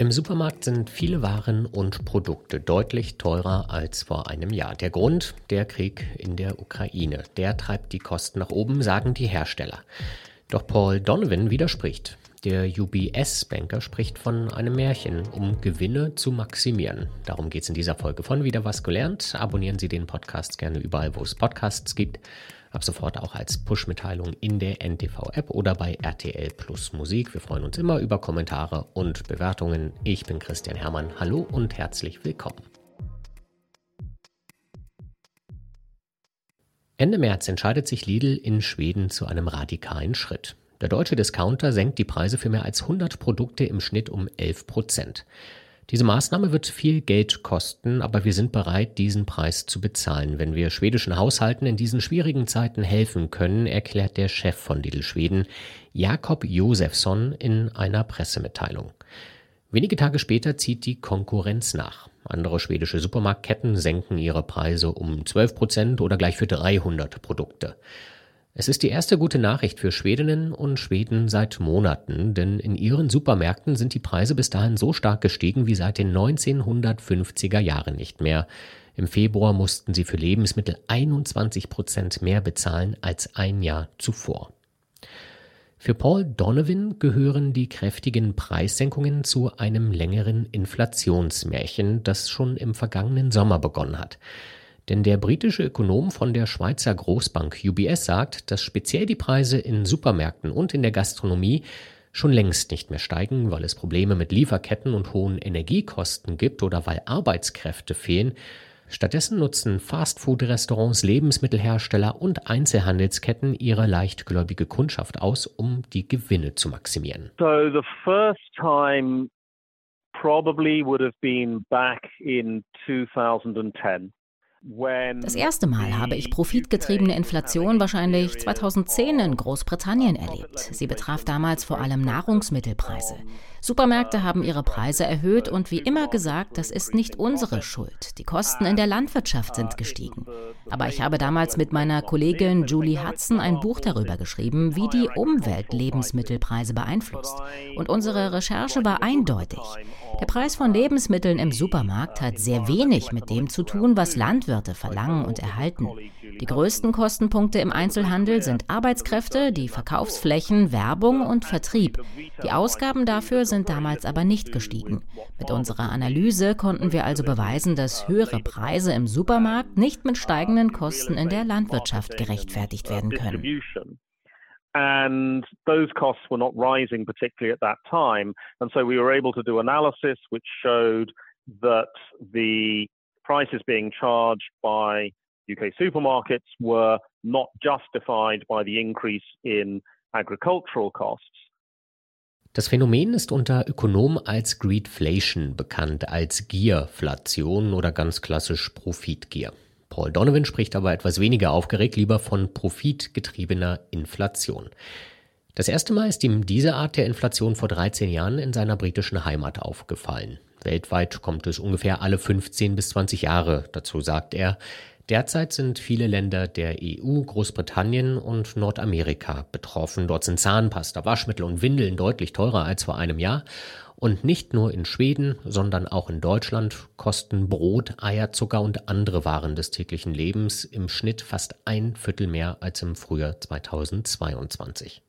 Im Supermarkt sind viele Waren und Produkte deutlich teurer als vor einem Jahr. Der Grund, der Krieg in der Ukraine. Der treibt die Kosten nach oben, sagen die Hersteller. Doch Paul Donovan widerspricht. Der UBS-Banker spricht von einem Märchen, um Gewinne zu maximieren. Darum geht es in dieser Folge von Wieder was gelernt. Abonnieren Sie den Podcast gerne überall, wo es Podcasts gibt. Ab sofort auch als Push-Mitteilung in der NTV-App oder bei RTL Plus Musik. Wir freuen uns immer über Kommentare und Bewertungen. Ich bin Christian Hermann. Hallo und herzlich willkommen. Ende März entscheidet sich Lidl in Schweden zu einem radikalen Schritt. Der deutsche Discounter senkt die Preise für mehr als 100 Produkte im Schnitt um 11 Prozent. Diese Maßnahme wird viel Geld kosten, aber wir sind bereit, diesen Preis zu bezahlen, wenn wir schwedischen Haushalten in diesen schwierigen Zeiten helfen können, erklärt der Chef von Lidl Schweden, Jakob Josefsson, in einer Pressemitteilung. Wenige Tage später zieht die Konkurrenz nach. Andere schwedische Supermarktketten senken ihre Preise um 12 Prozent oder gleich für 300 Produkte. Es ist die erste gute Nachricht für Schwedinnen und Schweden seit Monaten, denn in ihren Supermärkten sind die Preise bis dahin so stark gestiegen wie seit den 1950er Jahren nicht mehr. Im Februar mussten sie für Lebensmittel 21 Prozent mehr bezahlen als ein Jahr zuvor. Für Paul Donovan gehören die kräftigen Preissenkungen zu einem längeren Inflationsmärchen, das schon im vergangenen Sommer begonnen hat. Denn der britische Ökonom von der Schweizer Großbank UBS sagt, dass speziell die Preise in Supermärkten und in der Gastronomie schon längst nicht mehr steigen, weil es Probleme mit Lieferketten und hohen Energiekosten gibt oder weil Arbeitskräfte fehlen. Stattdessen nutzen Fastfood-Restaurants, Lebensmittelhersteller und Einzelhandelsketten ihre leichtgläubige Kundschaft aus, um die Gewinne zu maximieren. So the first time probably would have been back in 2010. Das erste Mal habe ich profitgetriebene Inflation wahrscheinlich 2010 in Großbritannien erlebt. Sie betraf damals vor allem Nahrungsmittelpreise. Supermärkte haben ihre Preise erhöht und wie immer gesagt, das ist nicht unsere Schuld. Die Kosten in der Landwirtschaft sind gestiegen. Aber ich habe damals mit meiner Kollegin Julie Hudson ein Buch darüber geschrieben, wie die Umwelt Lebensmittelpreise beeinflusst. Und unsere Recherche war eindeutig. Der Preis von Lebensmitteln im Supermarkt hat sehr wenig mit dem zu tun, was Landwirte verlangen und erhalten. Die größten Kostenpunkte im Einzelhandel sind Arbeitskräfte, die Verkaufsflächen, Werbung und Vertrieb. Die Ausgaben dafür sind damals aber nicht gestiegen. Mit unserer Analyse konnten wir also beweisen, dass höhere Preise im Supermarkt nicht mit steigenden Kosten in der Landwirtschaft gerechtfertigt werden können. and those costs were not rising particularly at that time. And so we were able to do analysis which showed that the prices being charged by UK supermarkets were not justified by the increase in agricultural costs. Das Phänomen ist unter Ökonomen als Greedflation bekannt, als Gierflation oder ganz klassisch Profitgier. Paul Donovan spricht aber etwas weniger aufgeregt lieber von profitgetriebener Inflation. Das erste Mal ist ihm diese Art der Inflation vor 13 Jahren in seiner britischen Heimat aufgefallen. Weltweit kommt es ungefähr alle 15 bis 20 Jahre, dazu sagt er. Derzeit sind viele Länder der EU, Großbritannien und Nordamerika betroffen. Dort sind Zahnpasta, Waschmittel und Windeln deutlich teurer als vor einem Jahr. Und nicht nur in Schweden, sondern auch in Deutschland kosten Brot, Eier, Zucker und andere Waren des täglichen Lebens im Schnitt fast ein Viertel mehr als im Frühjahr 2022.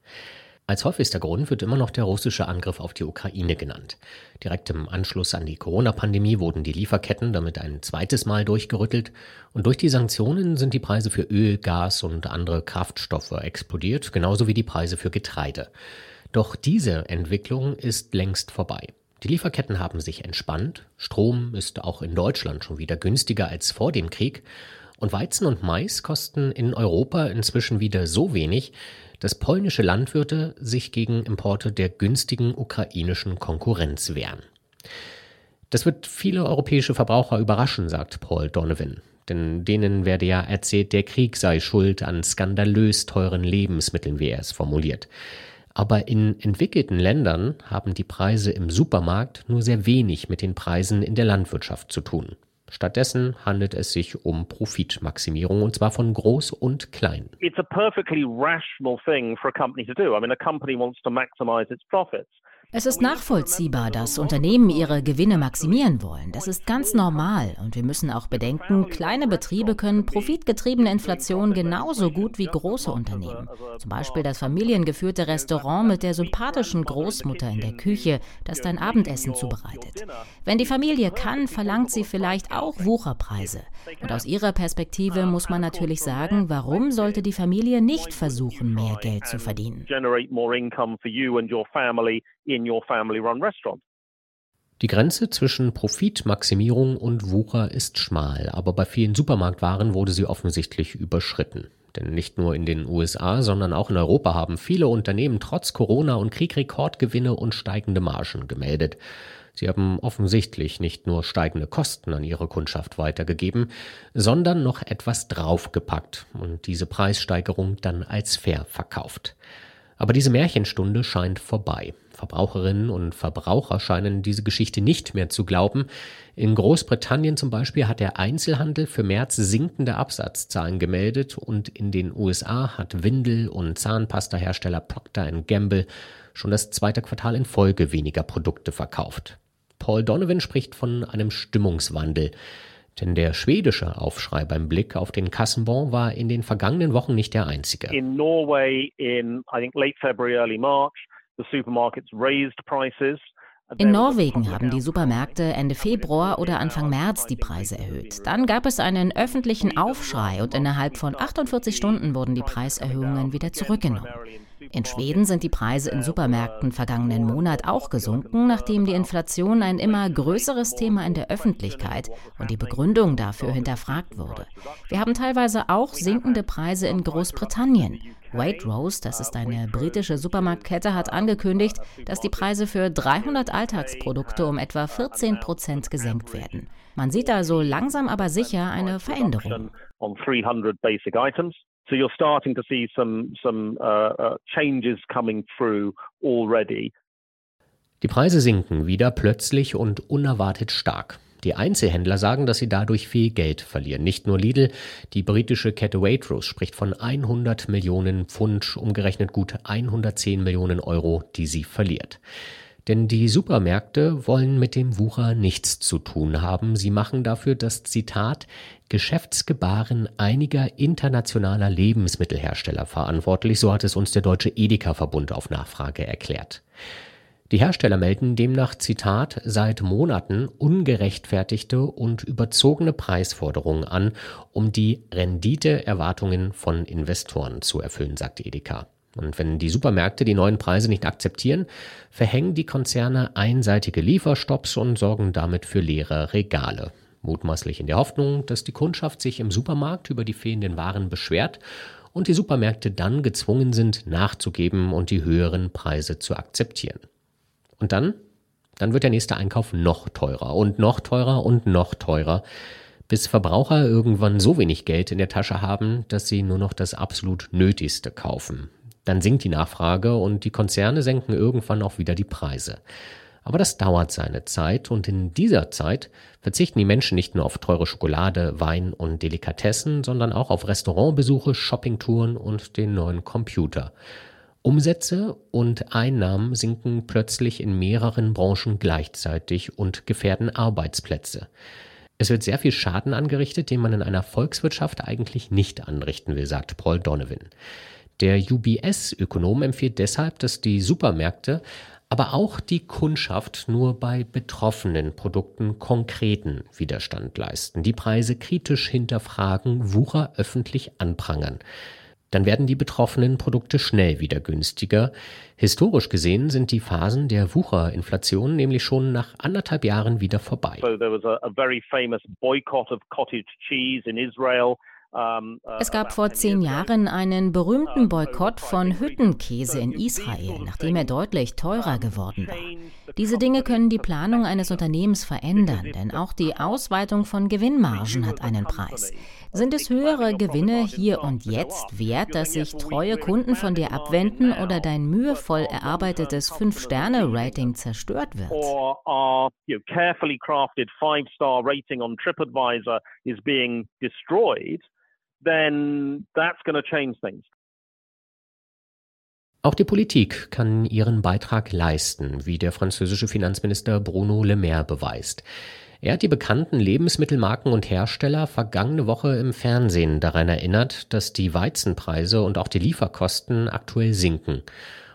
Als häufigster Grund wird immer noch der russische Angriff auf die Ukraine genannt. Direkt im Anschluss an die Corona-Pandemie wurden die Lieferketten damit ein zweites Mal durchgerüttelt und durch die Sanktionen sind die Preise für Öl, Gas und andere Kraftstoffe explodiert, genauso wie die Preise für Getreide. Doch diese Entwicklung ist längst vorbei. Die Lieferketten haben sich entspannt, Strom ist auch in Deutschland schon wieder günstiger als vor dem Krieg und Weizen und Mais kosten in Europa inzwischen wieder so wenig, dass polnische Landwirte sich gegen Importe der günstigen ukrainischen Konkurrenz wehren. Das wird viele europäische Verbraucher überraschen, sagt Paul Donovan. Denn denen werde ja erzählt, der Krieg sei schuld an skandalös teuren Lebensmitteln, wie er es formuliert. Aber in entwickelten Ländern haben die Preise im Supermarkt nur sehr wenig mit den Preisen in der Landwirtschaft zu tun. Stattdessen handelt es sich um Profitmaximierung und zwar von groß und klein. It's a perfectly rational thing for a company to do. I mean, a company wants to maximize its profits. Es ist nachvollziehbar, dass Unternehmen ihre Gewinne maximieren wollen. Das ist ganz normal. Und wir müssen auch bedenken, kleine Betriebe können profitgetriebene Inflation genauso gut wie große Unternehmen. Zum Beispiel das familiengeführte Restaurant mit der sympathischen Großmutter in der Küche, das dein Abendessen zubereitet. Wenn die Familie kann, verlangt sie vielleicht auch Wucherpreise. Und aus ihrer Perspektive muss man natürlich sagen, warum sollte die Familie nicht versuchen, mehr Geld zu verdienen? In your family run restaurant. Die Grenze zwischen Profitmaximierung und Wucher ist schmal, aber bei vielen Supermarktwaren wurde sie offensichtlich überschritten. Denn nicht nur in den USA, sondern auch in Europa haben viele Unternehmen trotz Corona und Krieg Rekordgewinne und steigende Margen gemeldet. Sie haben offensichtlich nicht nur steigende Kosten an ihre Kundschaft weitergegeben, sondern noch etwas draufgepackt und diese Preissteigerung dann als fair verkauft. Aber diese Märchenstunde scheint vorbei. Verbraucherinnen und Verbraucher scheinen diese Geschichte nicht mehr zu glauben. In Großbritannien zum Beispiel hat der Einzelhandel für März sinkende Absatzzahlen gemeldet und in den USA hat Windel- und Zahnpastahersteller Procter Gamble schon das zweite Quartal in Folge weniger Produkte verkauft. Paul Donovan spricht von einem Stimmungswandel. Denn der schwedische Aufschrei beim Blick auf den Kassenbon war in den vergangenen Wochen nicht der einzige. In Norway in I think late February early March In Norwegen haben die Supermärkte Ende Februar oder Anfang März die Preise erhöht. Dann gab es einen öffentlichen Aufschrei und innerhalb von 48 Stunden wurden die Preiserhöhungen wieder zurückgenommen. In Schweden sind die Preise in Supermärkten vergangenen Monat auch gesunken, nachdem die Inflation ein immer größeres Thema in der Öffentlichkeit und die Begründung dafür hinterfragt wurde. Wir haben teilweise auch sinkende Preise in Großbritannien. Waitrose, das ist eine britische Supermarktkette, hat angekündigt, dass die Preise für 300 Alltagsprodukte um etwa 14 Prozent gesenkt werden. Man sieht also langsam aber sicher eine Veränderung. So you're starting to see some some uh, uh, changes coming through already. Die Preise sinken wieder plötzlich und unerwartet stark. Die Einzelhändler sagen, dass sie dadurch viel Geld verlieren. Nicht nur Lidl, die britische Kette Waitrose spricht von 100 Millionen Pfund, umgerechnet gut 110 Millionen Euro, die sie verliert. Denn die Supermärkte wollen mit dem Wucher nichts zu tun haben. Sie machen dafür das Zitat Geschäftsgebaren einiger internationaler Lebensmittelhersteller verantwortlich, so hat es uns der Deutsche Edeka-Verbund auf Nachfrage erklärt. Die Hersteller melden demnach, Zitat, seit Monaten ungerechtfertigte und überzogene Preisforderungen an, um die Renditeerwartungen von Investoren zu erfüllen, sagte Edeka. Und wenn die Supermärkte die neuen Preise nicht akzeptieren, verhängen die Konzerne einseitige Lieferstopps und sorgen damit für leere Regale. Mutmaßlich in der Hoffnung, dass die Kundschaft sich im Supermarkt über die fehlenden Waren beschwert und die Supermärkte dann gezwungen sind, nachzugeben und die höheren Preise zu akzeptieren. Und dann? Dann wird der nächste Einkauf noch teurer und noch teurer und noch teurer, bis Verbraucher irgendwann so wenig Geld in der Tasche haben, dass sie nur noch das absolut Nötigste kaufen. Dann sinkt die Nachfrage und die Konzerne senken irgendwann auch wieder die Preise. Aber das dauert seine Zeit und in dieser Zeit verzichten die Menschen nicht nur auf teure Schokolade, Wein und Delikatessen, sondern auch auf Restaurantbesuche, Shoppingtouren und den neuen Computer. Umsätze und Einnahmen sinken plötzlich in mehreren Branchen gleichzeitig und gefährden Arbeitsplätze. Es wird sehr viel Schaden angerichtet, den man in einer Volkswirtschaft eigentlich nicht anrichten will, sagt Paul Donovan. Der UBS-Ökonom empfiehlt deshalb, dass die Supermärkte, aber auch die Kundschaft nur bei betroffenen Produkten konkreten Widerstand leisten, die Preise kritisch hinterfragen, Wucher öffentlich anprangern dann werden die betroffenen Produkte schnell wieder günstiger. Historisch gesehen sind die Phasen der Wucherinflation nämlich schon nach anderthalb Jahren wieder vorbei. So there was a, a very famous boycott of cottage cheese in Israel. Ähm, äh, es gab vor zehn Jahren einen berühmten Boykott von Hüttenkäse in Israel, nachdem er deutlich teurer geworden war. Diese Dinge können die Planung eines Unternehmens verändern, denn auch die Ausweitung von Gewinnmargen hat einen Preis. Sind es höhere Gewinne hier und jetzt wert, dass sich treue Kunden von dir abwenden oder dein mühevoll erarbeitetes Fünf-Sterne-Rating zerstört wird? Then that's going to change things. Auch die Politik kann ihren Beitrag leisten, wie der französische Finanzminister Bruno Le Maire beweist. Er hat die bekannten Lebensmittelmarken und Hersteller vergangene Woche im Fernsehen daran erinnert, dass die Weizenpreise und auch die Lieferkosten aktuell sinken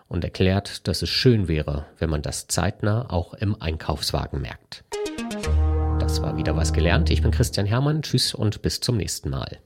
und erklärt, dass es schön wäre, wenn man das zeitnah auch im Einkaufswagen merkt. Das war wieder was gelernt. Ich bin Christian Hermann. Tschüss und bis zum nächsten Mal.